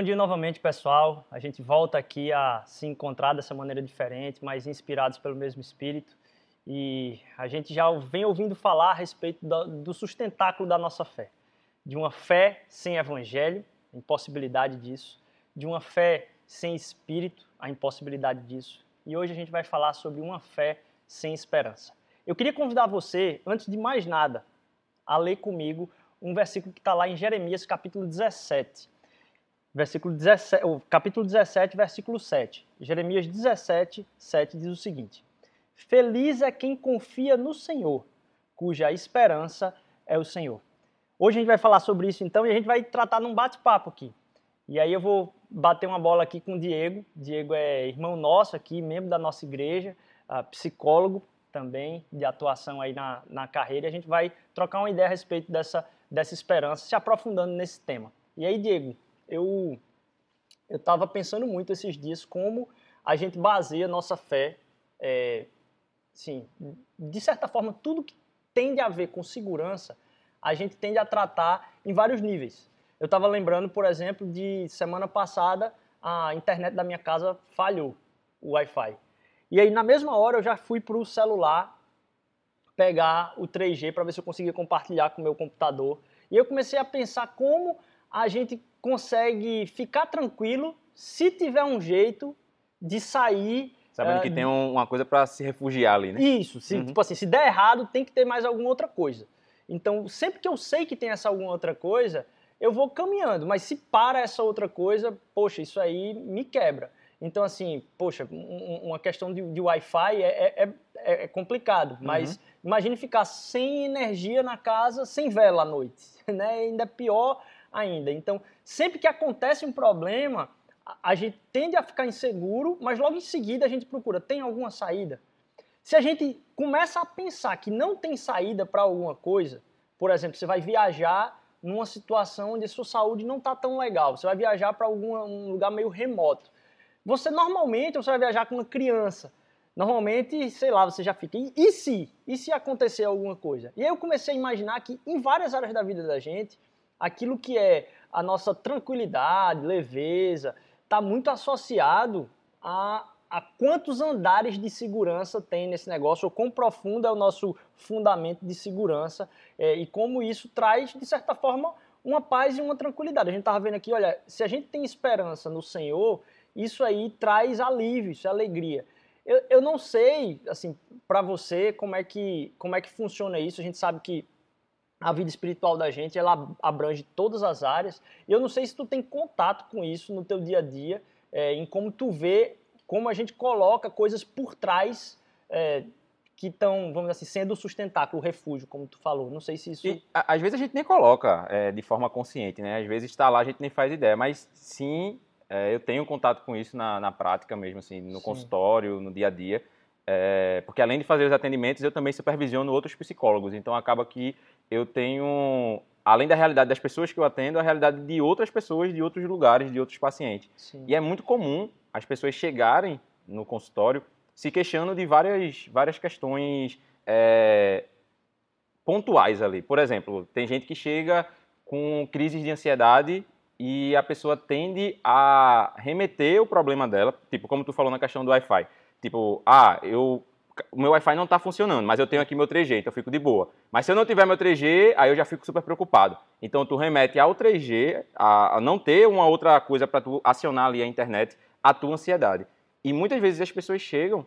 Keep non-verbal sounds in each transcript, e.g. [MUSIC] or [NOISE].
Bom dia novamente, pessoal. A gente volta aqui a se encontrar dessa maneira diferente, mas inspirados pelo mesmo espírito. E a gente já vem ouvindo falar a respeito do sustentáculo da nossa fé. De uma fé sem evangelho, a impossibilidade disso. De uma fé sem espírito, a impossibilidade disso. E hoje a gente vai falar sobre uma fé sem esperança. Eu queria convidar você, antes de mais nada, a ler comigo um versículo que está lá em Jeremias, capítulo 17 versículo 17, capítulo 17, versículo 7. Jeremias 17, 7 diz o seguinte: Feliz é quem confia no Senhor, cuja esperança é o Senhor. Hoje a gente vai falar sobre isso então e a gente vai tratar num bate-papo aqui. E aí eu vou bater uma bola aqui com o Diego. Diego é irmão nosso aqui, membro da nossa igreja, uh, psicólogo também de atuação aí na, na carreira. E a gente vai trocar uma ideia a respeito dessa, dessa esperança, se aprofundando nesse tema. E aí, Diego, eu eu estava pensando muito esses dias como a gente baseia nossa fé, é, sim, de certa forma tudo que tende a ver com segurança, a gente tende a tratar em vários níveis. Eu estava lembrando, por exemplo, de semana passada a internet da minha casa falhou, o Wi-Fi. E aí na mesma hora eu já fui para o celular pegar o 3G para ver se eu conseguia compartilhar com o meu computador. E eu comecei a pensar como a gente consegue ficar tranquilo se tiver um jeito de sair. Sabendo uh, que tem uma coisa para se refugiar ali, né? Isso, se, uhum. tipo assim, se der errado, tem que ter mais alguma outra coisa. Então, sempre que eu sei que tem essa alguma outra coisa, eu vou caminhando, mas se para essa outra coisa, poxa, isso aí me quebra. Então, assim, poxa, uma questão de, de Wi-Fi é, é, é, é complicado, mas uhum. imagine ficar sem energia na casa, sem vela à noite, [LAUGHS] né? Ainda é pior ainda. Então, sempre que acontece um problema, a gente tende a ficar inseguro, mas logo em seguida a gente procura, tem alguma saída? Se a gente começa a pensar que não tem saída para alguma coisa, por exemplo, você vai viajar numa situação onde a sua saúde não está tão legal, você vai viajar para algum um lugar meio remoto. Você normalmente você vai viajar com uma criança. Normalmente, sei lá, você já fica. E, e se? E se acontecer alguma coisa? E aí eu comecei a imaginar que em várias áreas da vida da gente, aquilo que é a nossa tranquilidade, leveza, está muito associado a, a quantos andares de segurança tem nesse negócio, ou quão profundo é o nosso fundamento de segurança, é, e como isso traz, de certa forma, uma paz e uma tranquilidade. A gente estava vendo aqui, olha, se a gente tem esperança no Senhor, isso aí traz alívio, isso é alegria. Eu, eu não sei, assim, para você, como é, que, como é que funciona isso. A gente sabe que a vida espiritual da gente, ela abrange todas as áreas. E eu não sei se tu tem contato com isso no teu dia a dia, é, em como tu vê, como a gente coloca coisas por trás é, que estão, vamos dizer assim, sendo o sustentáculo, o refúgio, como tu falou. Não sei se isso... E, às vezes a gente nem coloca é, de forma consciente, né? Às vezes está lá, a gente nem faz ideia, mas sim, é, eu tenho contato com isso na, na prática mesmo, assim, no sim. consultório, no dia a dia. É, porque além de fazer os atendimentos, eu também supervisiono outros psicólogos. Então acaba que eu tenho, além da realidade das pessoas que eu atendo, a realidade de outras pessoas, de outros lugares, de outros pacientes. Sim. E é muito comum as pessoas chegarem no consultório se queixando de várias, várias questões é, pontuais ali. Por exemplo, tem gente que chega com crises de ansiedade e a pessoa tende a remeter o problema dela, tipo, como tu falou na questão do Wi-Fi. Tipo, ah, eu o meu Wi-Fi não está funcionando, mas eu tenho aqui meu 3G, então eu fico de boa. Mas se eu não tiver meu 3G, aí eu já fico super preocupado. Então tu remete ao 3G, a, a não ter uma outra coisa para tu acionar ali a internet, a tua ansiedade. E muitas vezes as pessoas chegam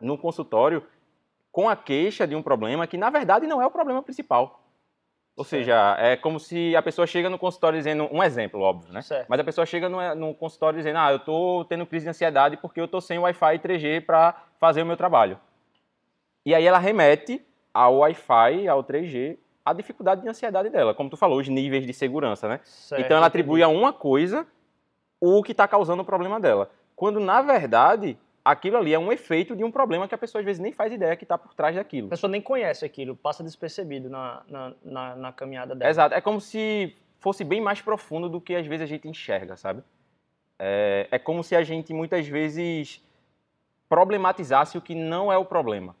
no consultório com a queixa de um problema que na verdade não é o problema principal. Ou certo. seja, é como se a pessoa chega no consultório dizendo, um exemplo, óbvio, né? Certo. Mas a pessoa chega no, no consultório dizendo, ah, eu estou tendo crise de ansiedade porque eu estou sem Wi-Fi 3G para fazer o meu trabalho. E aí ela remete ao Wi-Fi, ao 3G, a dificuldade de ansiedade dela, como tu falou, os níveis de segurança, né? Certo, então ela atribui a uma coisa o que está causando o problema dela. Quando, na verdade, aquilo ali é um efeito de um problema que a pessoa às vezes nem faz ideia que está por trás daquilo. A pessoa nem conhece aquilo, passa despercebido na, na, na, na, caminhada dela. Exato, é como se fosse bem mais profundo do que às vezes a gente enxerga, sabe? É, é como se a gente muitas vezes problematizasse o que não é o problema.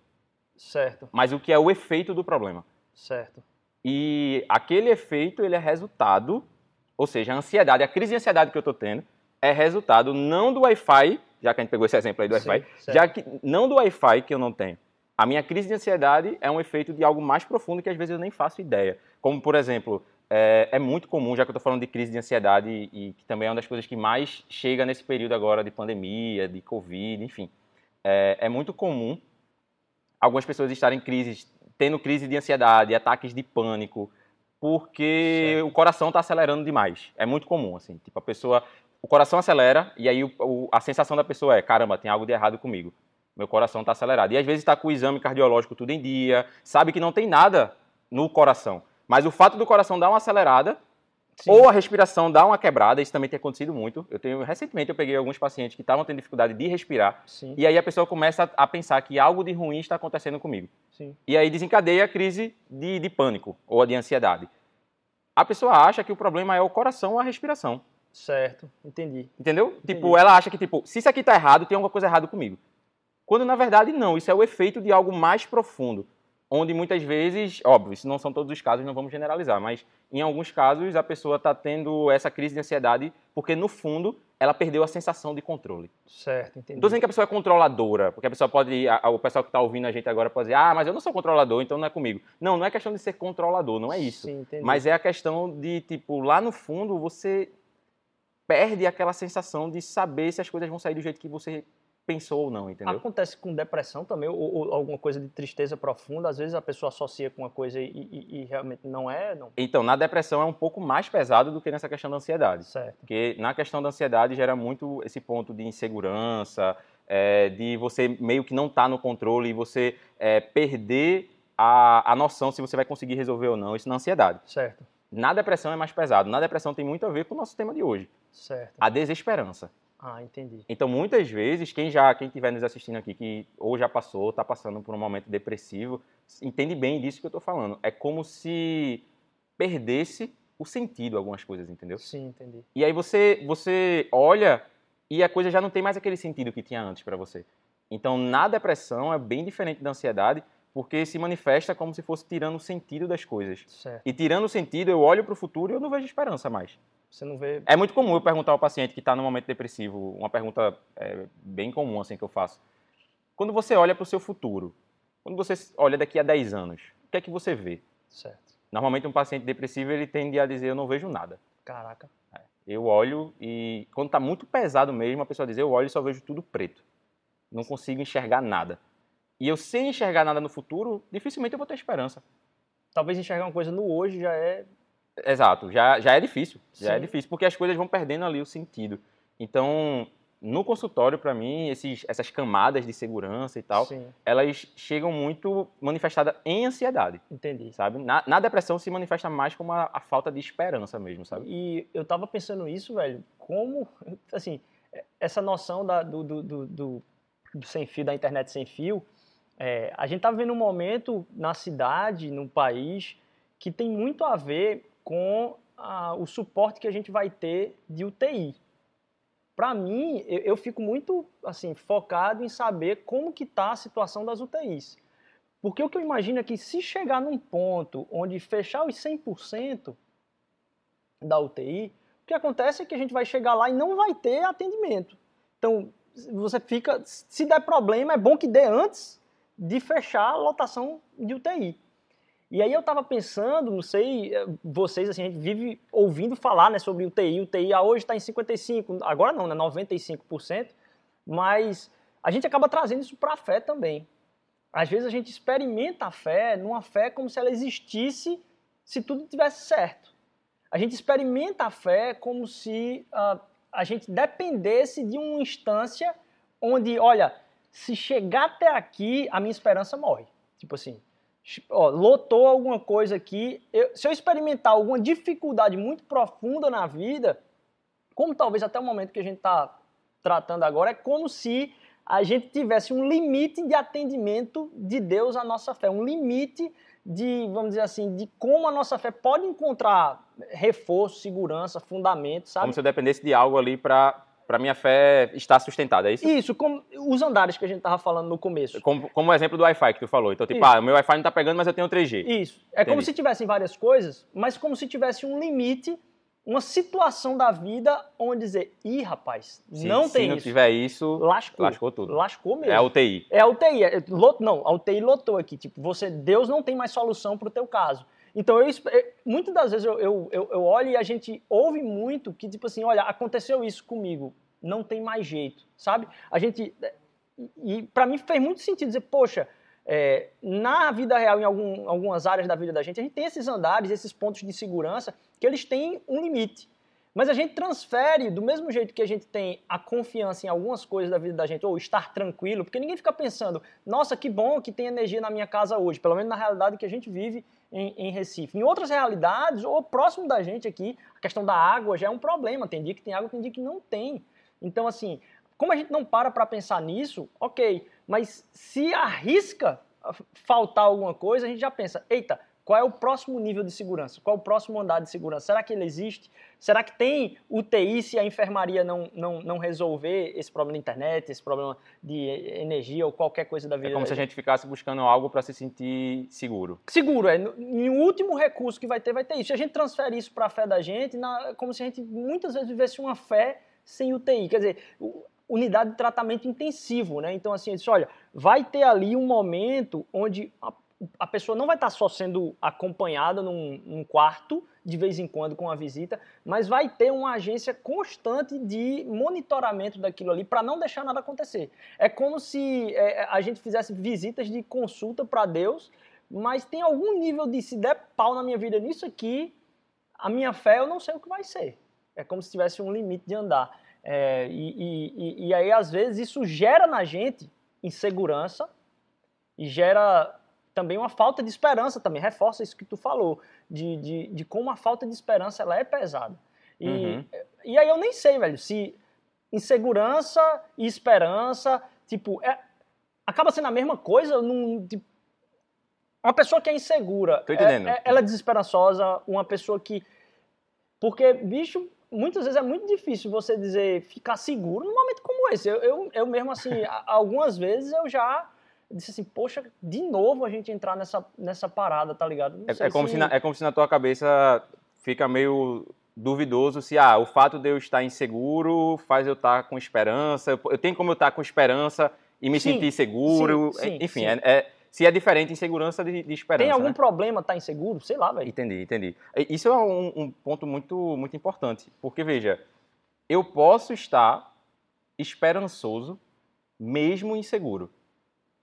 Certo. Mas o que é o efeito do problema. Certo. E aquele efeito ele é resultado Ou seja, a ansiedade, a crise de ansiedade que eu estou tendo é resultado não do Wi-Fi, já que a gente pegou esse exemplo aí do Wi-Fi, já que não do Wi-Fi que eu não tenho. A minha crise de ansiedade é um efeito de algo mais profundo que às vezes eu nem faço ideia. Como, por exemplo, é, é muito comum, já que eu estou falando de crise de ansiedade e, e, que também é uma das coisas que mais chega nesse período agora de pandemia, de Covid, enfim. É, é muito comum algumas pessoas estarem em crises, tendo crise de ansiedade, ataques de pânico, porque certo. o coração está acelerando demais. É muito comum, assim. Tipo, a pessoa o coração acelera e aí o, o, a sensação da pessoa é, caramba, tem algo de errado comigo. Meu coração está acelerado. E às vezes está com o exame cardiológico tudo em dia, sabe que não tem nada no coração. Mas o fato do coração dar uma acelerada Sim. ou a respiração dar uma quebrada, isso também tem acontecido muito. Eu tenho recentemente eu peguei alguns pacientes que estavam tendo dificuldade de respirar Sim. e aí a pessoa começa a, pensar que algo de ruim está acontecendo comigo. Sim. E aí desencadeia a crise de, de pânico ou de ansiedade. A pessoa acha que o problema é o coração ou a respiração. Certo, entendi. Entendeu? Entendi. Tipo, ela acha que, tipo, se isso aqui tá errado, tem alguma coisa errada comigo. Quando, na verdade, não. Isso é o efeito de algo mais profundo. Onde, muitas vezes, óbvio, isso não são todos os casos, não vamos generalizar, mas, em alguns casos, a pessoa está tendo essa crise de ansiedade porque, no fundo, ela perdeu a sensação de controle. Certo, entendi. Estou dizendo que a pessoa é controladora, porque a pessoa pode, a, o pessoal que está ouvindo a gente agora pode dizer, ah, mas eu não sou controlador, então não é comigo. Não, não é questão de ser controlador, não é isso. Sim, entendi. Mas é a questão de, tipo, lá no fundo, você perde aquela sensação de saber se as coisas vão sair do jeito que você pensou ou não, entendeu? Acontece com depressão também, ou, ou alguma coisa de tristeza profunda, às vezes a pessoa associa com uma coisa e, e, e, realmente não é, não. Então, na depressão é um pouco mais pesado do que nessa questão da ansiedade. Certo. Porque na questão da ansiedade gera muito esse ponto de insegurança, é, de você meio que não estar tá no controle e você é, perder a, a noção se você vai conseguir resolver ou não, isso na ansiedade. Certo. Na depressão é mais pesado. Na depressão tem muito a ver com o nosso tema de hoje. Certo. A desesperança. Ah, entendi. Então, muitas vezes, quem já, quem estiver nos assistindo aqui, que ou já passou, está passando por um momento depressivo, entende bem disso que eu estou falando. É como se perdesse o sentido algumas coisas, entendeu? Sim, entendi. E aí você, você olha e a coisa já não tem mais aquele sentido que tinha antes para você. Então, na depressão é bem diferente da ansiedade, porque se manifesta como se fosse tirando o sentido das coisas. Certo. E tirando o sentido, eu olho para o futuro e eu não vejo esperança mais. Você não vê. É muito comum eu perguntar ao paciente que está no momento depressivo, uma pergunta é, bem comum assim que eu faço. Quando você olha para o seu futuro, quando você olha daqui a 10 anos, o que é que você vê? Certo. Normalmente um paciente depressivo ele tende a dizer eu não vejo nada. Caraca. É. Eu olho e quando está muito pesado mesmo, a pessoa diz eu olho e só vejo tudo preto. Não consigo enxergar nada e eu sem enxergar nada no futuro, dificilmente eu vou ter esperança. Talvez enxergar uma coisa no hoje já é. Exato, já, já é difícil. Já é Sim. é difícil, porque as coisas vão perdendo ali o sentido. Então, no consultório, para mim, esses, essas camadas de segurança e tal, Sim. elas chegam muito manifestadas em ansiedade. Entendi. Sabe? Na, na depressão se manifesta mais como a, a, falta de esperança mesmo, sabe? E eu tava pensando isso, velho, como, assim, essa noção da, do, do, do, do, sem fio, da internet sem fio, é, a gente está vivendo um momento na cidade, no país, que tem muito a ver com a, o suporte que a gente vai ter de UTI. Para mim, eu, eu, fico muito assim focado em saber como que está a situação das UTIs. Porque o que eu imagino é que se chegar num ponto onde fechar os 100% da UTI, o que acontece é que a gente vai chegar lá e não vai ter atendimento. Então, você fica, se der problema, é bom que dê antes de fechar a lotação de UTI. E aí eu estava pensando, não sei, eh, vocês, assim, a gente vive ouvindo falar né, sobre UTI. UTI ah, hoje está em 55%, agora não, né, 95%, mas a gente acaba trazendo isso para a fé também. Às vezes a gente experimenta a fé numa fé como se ela existisse se tudo tivesse certo. A gente experimenta a fé como se uh, a gente dependesse de uma instância onde, olha, se chegar até aqui, a minha esperança morre. Tipo assim, ó, lotou alguma coisa aqui, eu, se eu experimentar alguma dificuldade muito profunda na vida, como talvez até o momento que a gente está tratando agora, é como se a gente tivesse um limite de atendimento de Deus à nossa fé, um limite de, vamos dizer assim, de como a nossa fé pode encontrar reforço, segurança, fundamento, sabe? Como se eu dependesse de algo ali para para minha fé estar sustentada, é isso? Isso, como os andares que a gente estava falando no começo. Como, como o exemplo do Wi-Fi que tu falou. Então, tipo, isso. ah, meu Wi-Fi não está pegando, mas eu tenho 3G. Isso. É Entendi. como se tivessem várias coisas, mas como se tivesse um limite uma situação da vida onde dizer, ih, rapaz, Se, não se tem não isso. tiver isso, Lascou. lascou tudo. Lascou mesmo. É a UTI. É a UTI. é- lot- não, a UTI lotou aqui. Tipo, você, Deus não tem mais solução para o teu caso. Então, eu, muitas das vezes eu, eu, eu, eu olho e a gente ouve muito que, tipo assim, olha, aconteceu isso comigo, não tem mais jeito, sabe? A gente. E, para mim fez muito sentido dizer, poxa, é, na vida real, em algum- algumas áreas da vida da gente, a gente tem esses andares, esses pontos de segurança, que eles têm um limite. Mas a gente transfere do mesmo jeito que a gente tem a confiança em algumas coisas da vida da gente, ou estar tranquilo, porque ninguém fica pensando, nossa, que bom que tem energia na minha casa hoje, pelo menos na realidade que a gente vive em, em Recife. Em outras realidades, ou próximo da gente aqui, a questão da água já é um problema. Tem dia que tem água, tem dia que não tem. Então, assim, como a gente não para para pensar nisso, ok, mas se arrisca faltar alguma coisa, a gente já pensa, eita, qual é o próximo nível de segurança? Qual é o próximo andar de segurança? Será que ele existe? Será que tem UTI se a enfermaria não, não, não resolver esse problema da internet, esse problema de energia ou qualquer coisa da vida? É como se a gente ficasse buscando algo para se sentir seguro. Seguro, é. no- Em último recurso que vai ter, vai ter isso. Se a gente transfere isso para a fé da gente, na, é como se a gente muitas vezes vivesse uma fé sem UTI. Quer dizer, unidade de tratamento intensivo, né? Então, assim, disse, olha, vai ter ali um momento onde a, pessoa não vai estar só sendo acompanhada num, num quarto, de vez em quando, com uma visita, mas vai ter uma agência constante de monitoramento daquilo ali para não deixar nada acontecer. É como se é, a gente fizesse visitas de consulta para Deus, mas tem algum nível de se der pau na minha vida nisso aqui, a minha fé eu não sei o que vai ser. É como se tivesse um limite de andar. É, e- e- e aí, às vezes, isso gera na gente insegurança e gera também uma falta de esperança também. Reforça isso que tu falou, de, de, de como a falta de esperança ela é pesada. E, Uhum. e aí eu nem sei, velho, se insegurança e esperança, tipo, é, acaba sendo a mesma coisa num, tipo, uma pessoa que é insegura, Tô é- entendendo. é- ela é desesperançosa, uma pessoa que porque, bicho, muitas vezes é muito difícil você dizer, ficar seguro num momento como esse. Eu, eu, eu mesmo, assim, algumas vezes eu já disse assim, poxa, de novo a gente entrar nessa, nessa parada, tá ligado? Não É, é como se... na, é como se na tua cabeça fica meio duvidoso se ah, o fato de eu estar inseguro faz eu estar com esperança. Eu, eu tenho como eu estar com esperança e me Sim, sentir seguro. sim, sim, Enfim, é- é- se é diferente insegurança de, de esperança. Tem algum né? problema tá inseguro? Sei lá, velho. Entendi, entendi. Isso é um, um ponto muito, muito importante, porque veja, eu posso estar esperançoso mesmo inseguro.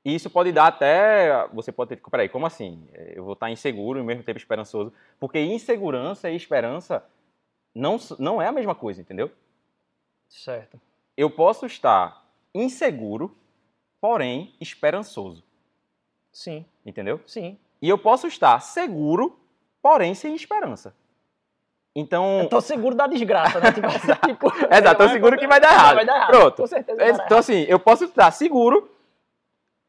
E isso pode dar até. Você pode ter. Peraí, como assim? É, Eu vou estar inseguro e ao mesmo tempo esperançoso. Porque insegurança e esperança não, não é a mesma coisa, entendeu? Certo. Eu posso estar inseguro, porém esperançoso. Sim, Entendeu? sim. E eu posso estar seguro, porém sem esperança. Então. Eu tô seguro da desgraça, né? [LAUGHS] Tipo, [LAUGHS] tipo, Exato, tô seguro que vai dar errado. Vai dar errado. Pronto. Com certeza dar Então, assim, eu posso estar seguro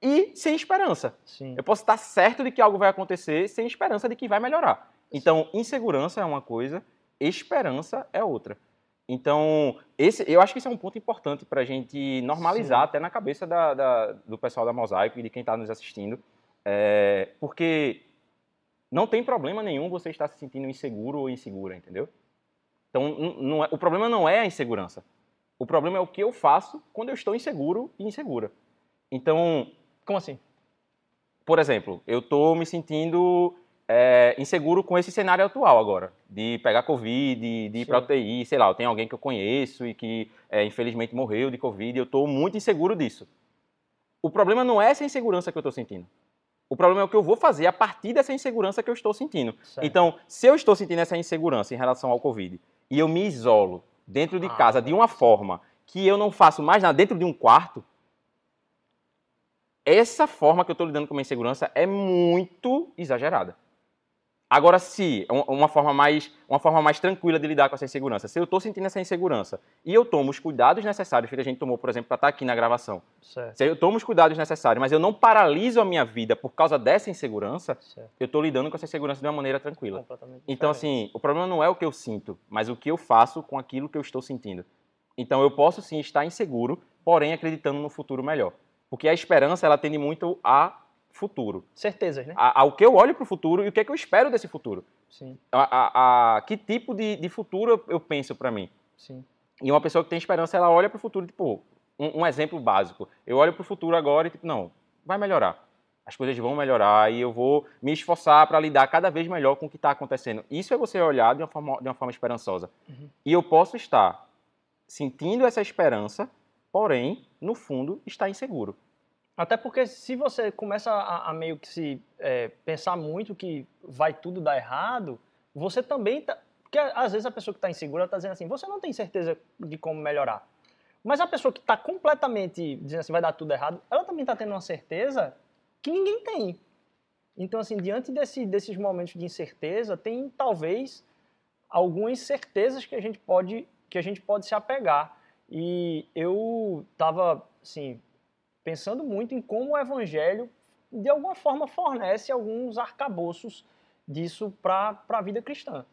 e sem esperança. Sim. Eu posso estar certo de que algo vai acontecer sem esperança de que vai melhorar. Então, insegurança é uma coisa, esperança é outra. Então, esse, eu acho que esse é um ponto importante para a gente normalizar Sim. até na cabeça da- da- do pessoal da Mosaico e de quem está nos assistindo. É, porque não tem problema nenhum você estar se sentindo inseguro ou insegura, entendeu? Então, não é- o problema não é a insegurança. O problema é o que eu faço quando eu estou inseguro e insegura. Então, Como assim? por exemplo, eu estou me sentindo é, inseguro com esse cenário atual agora, de pegar Covid, de, de ir para. UTI, sei lá, tem alguém que eu conheço e que é, infelizmente morreu de Covid, eu estou muito inseguro disso. O problema não é essa insegurança que eu estou sentindo. O problema é o que eu vou fazer a partir dessa insegurança que eu estou sentindo. Certo. Então, se eu estou sentindo essa insegurança em relação ao Covid e eu me isolo dentro de Ah, casa de uma forma que eu não faço mais nada dentro de um quarto, essa forma que eu estou lidando com a minha insegurança é muito exagerada. Agora, se um- uma forma mais uma forma mais tranquila de lidar com essa insegurança, se eu estou sentindo essa insegurança e eu tomo os cuidados necessários que a gente tomou, por exemplo, para estar aqui na gravação, Certo, se eu tomo os cuidados necessários, mas eu não paraliso a minha vida por causa dessa insegurança, certo. eu estou lidando com essa insegurança de uma maneira tranquila. Então, assim, o problema não é o que eu sinto, mas o que eu faço com aquilo que eu estou sentindo. Então, eu posso sim estar inseguro, porém acreditando no futuro melhor. Porque a esperança, ela tende muito a futuro. Certezas, né? A, ao que eu olho para o futuro e o que é que eu espero desse futuro. Sim, A, a- a- que tipo de, de futuro eu, eu penso para mim. sim. E uma pessoa que tem esperança, ela olha para o futuro, tipo, um, um exemplo básico. Eu olho para o futuro agora e, tipo, não, vai melhorar. As coisas vão melhorar e eu vou me esforçar para lidar cada vez melhor com o que está acontecendo. Isso é você olhar de uma forma, de uma forma esperançosa. Uhum. E eu posso estar sentindo essa esperança, porém, no fundo, está inseguro. Até porque se você começa a, a meio que se é, pensar muito que vai tudo dar errado, você também tá. Porque às vezes a pessoa que está insegura está dizendo assim, você não tem certeza de como melhorar. Mas a pessoa que está completamente dizendo assim, vai dar tudo errado, ela também está tendo uma certeza que ninguém tem. Então, assim, diante desse, desses momentos de incerteza, tem talvez algumas certezas que a gente pode, que a gente pode se apegar. E eu estava, assim, pensando muito em como o evangelho, de alguma forma, fornece alguns arcabouços disso para a vida cristã.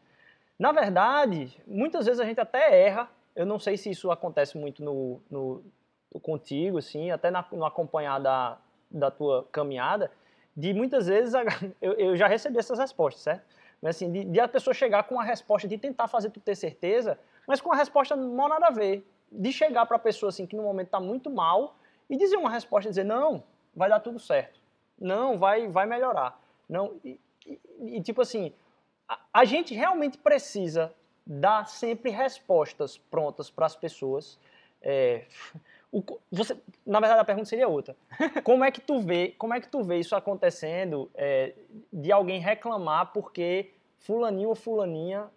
Na verdade, muitas vezes a gente até erra, eu não sei se isso acontece muito no, no, contigo, assim, até na, no acompanhar da, da tua caminhada, de muitas vezes [LAUGHS] eu, eu já recebi essas respostas, certo? Mas assim, de, de a pessoa chegar com a resposta, de tentar fazer tu ter certeza, mas com a resposta não nada a ver. De chegar para a pessoa assim, que no momento está muito mal e dizer uma resposta, dizer, não, vai dar tudo certo. Não, vai, vai melhorar. Não, e, e- e, tipo assim, a, a gente realmente precisa dar sempre respostas prontas para as pessoas. É, [LAUGHS] o você, na verdade, a pergunta seria outra. [LAUGHS] Como é que tu vê, como é que tu vê isso acontecendo é, de alguém reclamar porque fulaninho ou fulaninha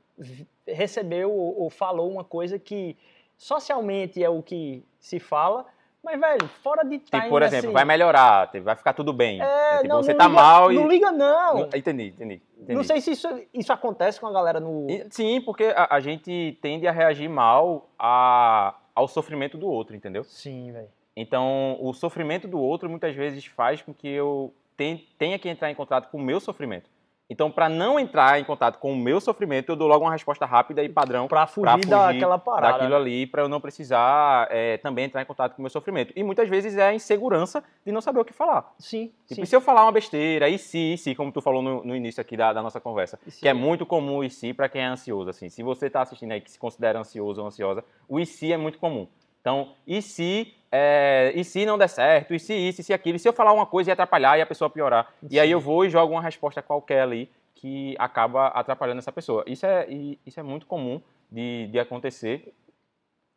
recebeu ou, ou falou uma coisa que socialmente é o que se fala, mas velho, fora de time Tipo, por exemplo, assim, vai melhorar, tipo, vai ficar tudo bem. é, tipo, não, você não tá liga- mal e. não liga não. Não- Entendi, entendi. entendi. Não sei se isso, isso acontece com a galera no Sim, porque a, a gente tende a reagir mal a- ao sofrimento do outro, entendeu? Sim, velho. Então, o sofrimento do outro muitas vezes faz com que eu ten- tenha que entrar em contato com o meu sofrimento. Então, para não entrar em contato com o meu sofrimento, eu dou logo uma resposta rápida e padrão Pra fugir, fugir daquela parada. daquilo ali, para eu não precisar é, também entrar em contato com o meu sofrimento. E muitas vezes é a insegurança de não saber o que falar. Sim, Tipo, sim. e se eu falar uma besteira, e se, e se, como tu falou no, no início aqui da, da nossa conversa, E que é muito comum o e se para quem é ansioso, assim. Se você está assistindo aí que se considera ansioso ou ansiosa, o e se é muito comum. Então, e se, é, e se não der certo, e se isso, e se aquilo, e se eu falar uma coisa e atrapalhar e a pessoa piorar, e aí Sim. eu vou e jogo uma resposta qualquer ali que acaba atrapalhando essa pessoa. Isso é, isso é muito comum de, de acontecer.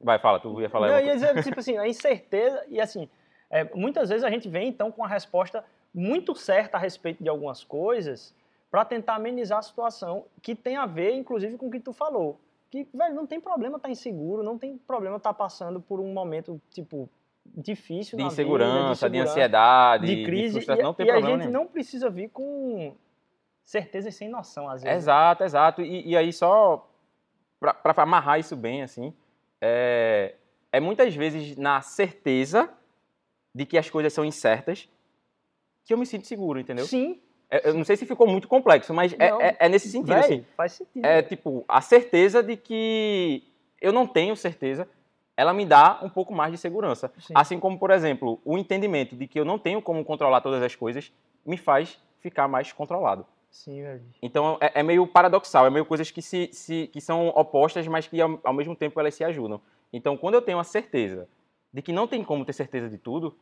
Vai, fala, tu ia falar Não, eu ia dizer, tipo assim, a incerteza, e assim, é, muitas vezes a gente vem então com a resposta muito certa a respeito de algumas coisas para tentar amenizar a situação, que tem a ver, inclusive, com o que tu falou. Que, velho, não tem problema estar inseguro, não tem problema estar passando por um momento, tipo, difícil de insegurança, vida, de ansiedade, de crise, frustração, e, não tem e a problema gente nenhum. não precisa vir com certeza e sem noção, às vezes. Exato, exato. E, e aí, só para amarrar isso bem, assim, é, é muitas vezes na certeza de que as coisas são incertas que eu me sinto seguro, entendeu? Sim, É, Eu não sei se ficou muito complexo, mas é, é- é nesse sentido, velho, assim. faz sentido. É tipo, a certeza de que eu não tenho certeza, ela me dá um pouco mais de segurança. Sim. Assim como, por exemplo, o entendimento de que eu não tenho como controlar todas as coisas me faz ficar mais controlado. Sim, velho. Então é, é meio paradoxal, é meio coisas que, se, se- que são opostas, mas que ao, ao mesmo tempo elas se ajudam. Então, quando eu tenho a certeza de que não tem como ter certeza de tudo,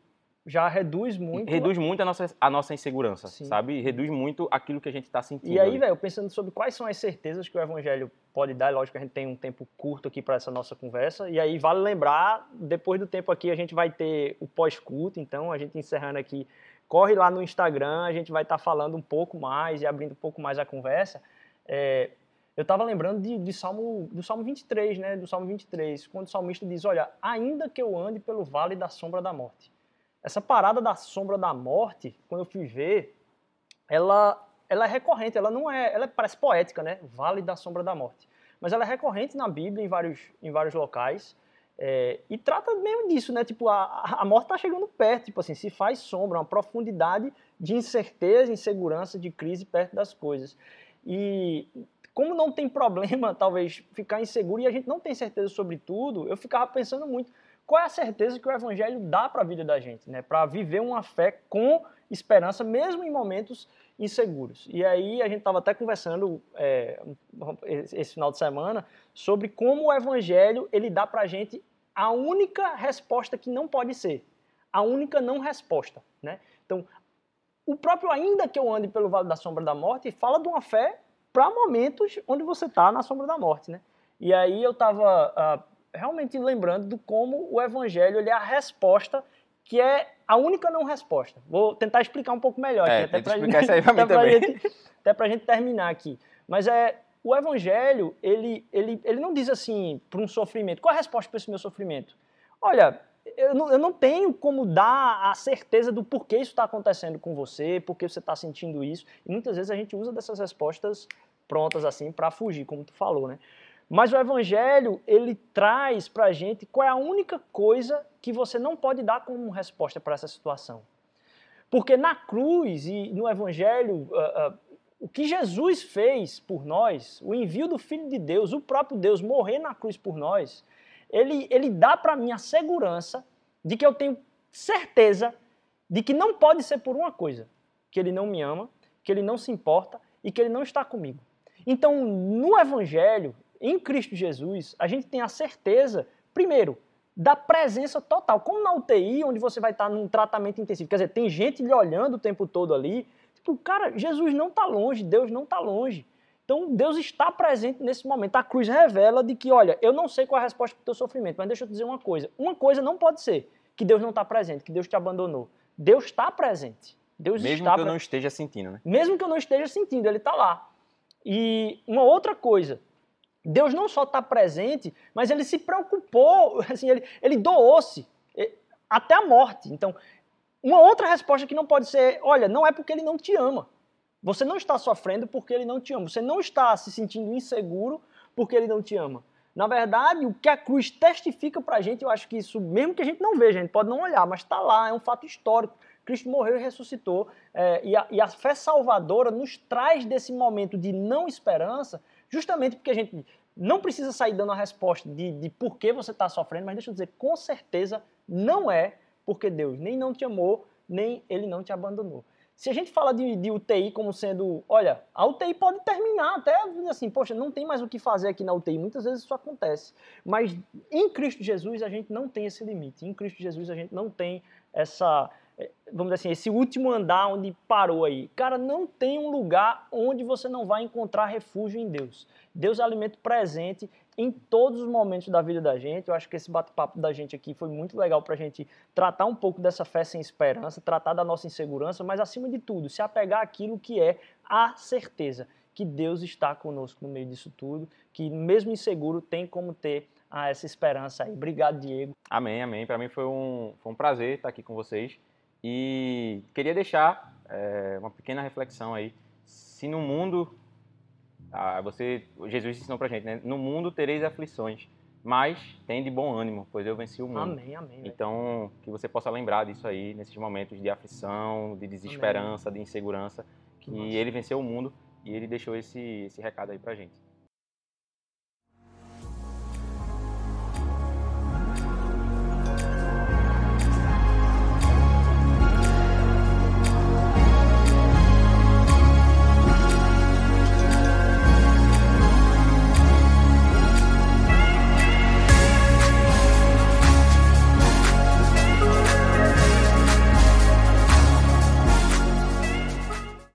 Já reduz muito reduz muito a nossa, a nossa insegurança, Sim. sabe? Reduz muito aquilo que a gente está sentindo. E aí, velho, pensando sobre quais são as certezas que o evangelho pode dar, lógico que a gente tem um tempo curto aqui para essa nossa conversa, e aí vale lembrar, depois do tempo aqui a gente vai ter o pós-culto, então a gente encerrando aqui, corre lá no Instagram, a gente vai estar falando um pouco mais e abrindo um pouco mais a conversa. É, eu estava lembrando de, de Salmo, do Salmo 23, né, do Salmo 23, quando o salmista diz, olha, ainda que eu ande pelo vale da sombra da morte. Essa parada da sombra da morte, quando eu fui ver, ela, ela é recorrente, ela não é, ela parece poética, né? Vale da sombra da morte. Mas ela é recorrente na Bíblia em vários, em vários locais é, e trata mesmo disso, né? Tipo, a, a morte está chegando perto, tipo assim, se faz sombra, uma profundidade de incerteza, insegurança, de crise perto das coisas. E como não tem [LAUGHS] problema, talvez, ficar inseguro e a gente não tem certeza sobre tudo, eu ficava pensando muito qual é a certeza que o evangelho dá para a vida da gente, né? Para viver uma fé com esperança, mesmo em momentos inseguros. E aí a gente estava até conversando é, esse final de semana sobre como o evangelho ele dá para a gente a única resposta que não pode ser, a única não resposta, né? Então, o próprio ainda que eu ande pelo vale da sombra da morte fala de uma fé para momentos onde você está na sombra da morte, né? E aí eu estava uh, ah, realmente lembrando de como o evangelho ele é a resposta que é a única não resposta. Vou tentar explicar um pouco melhor é, aqui, até para gente, [LAUGHS] gente, gente terminar aqui. Mas é o evangelho, ele, ele, ele não diz assim para um sofrimento. Qual é a resposta para esse meu sofrimento? Olha, eu não, eu não, tenho como dar a certeza do porquê isso está acontecendo com você, porque você está sentindo isso. E muitas vezes a gente usa dessas respostas prontas assim para fugir, como tu falou, né? Mas o Evangelho, ele traz para a gente qual é a única coisa que você não pode dar como resposta para essa situação. Porque na cruz e no Evangelho, uh, uh, o que Jesus fez por nós, o envio do Filho de Deus, o próprio Deus morrer na cruz por nós, ele, ele dá para mim a segurança de que eu tenho certeza de que não pode ser por uma coisa: que ele não me ama, que ele não se importa e que ele não está comigo. Então, no Evangelho, em Cristo Jesus, a gente tem a certeza, primeiro, da presença total. Como na UTI, onde você vai estar num tratamento intensivo. Quer dizer, tem gente lhe olhando o tempo todo ali. Tipo, cara, Jesus não está longe, Deus não está longe. Então, Deus está presente nesse momento. A cruz revela de que, olha, eu não sei qual é a resposta para o teu sofrimento, mas deixa eu te dizer uma coisa. Uma coisa não pode ser que Deus não está presente, que Deus te abandonou. Deus está presente. Deus Mesmo está que eu não esteja sentindo, né? Mesmo que eu não esteja sentindo, Ele está lá. E uma outra coisa, Deus não só está presente, mas Ele se preocupou, [LAUGHS] assim, Ele, ele doou-se até a morte. Então, uma outra resposta que não pode ser, olha, não é porque Ele não te ama. Você não está sofrendo porque ele não te ama. Você não está se sentindo inseguro porque ele não te ama. Na verdade, o que a cruz testifica para a gente, eu acho que isso, mesmo que a gente não veja, a gente pode não olhar, mas está lá, é um fato histórico. Cristo morreu e ressuscitou. É, e, a, e, a, fé salvadora nos traz desse momento de não esperança, justamente porque a gente não precisa sair dando a resposta de, de por que você está sofrendo, mas deixa eu dizer, com certeza não é porque Deus nem não te amou, nem Ele não te abandonou. Se a gente fala de, de, UTI como sendo, olha, a UTI pode terminar até assim, poxa, não tem mais o que fazer aqui na UTI. Muitas vezes isso acontece. Mas em Cristo Jesus a gente não tem esse limite. Em Cristo Jesus a gente não tem essa, vamos dizer assim, esse último andar onde parou aí. Cara, não tem um lugar onde você não vai encontrar refúgio em Deus. Deus é alimento presente em todos os momentos da vida da gente. Eu acho que esse bate-papo da gente aqui foi muito legal para a gente tratar um pouco dessa fé sem esperança, tratar da nossa insegurança, mas acima de tudo, se apegar àquilo que é a certeza que Deus está conosco no meio disso tudo, que mesmo inseguro tem como ter ah, essa esperança aí. Obrigado, Diego. Amém, amém. Para mim foi um, foi um prazer estar aqui com vocês e queria deixar é, uma pequena reflexão aí. Se no mundo ah, você, Jesus ensinou pra gente, né? No mundo tereis aflições, mas tem de bom ânimo, pois eu venci o mundo. Amém, amém. Então, que você possa lembrar disso aí, nesses momentos de aflição, de desesperança, amém. de insegurança, que Nossa. ele venceu o mundo e ele deixou esse, esse recado aí pra gente.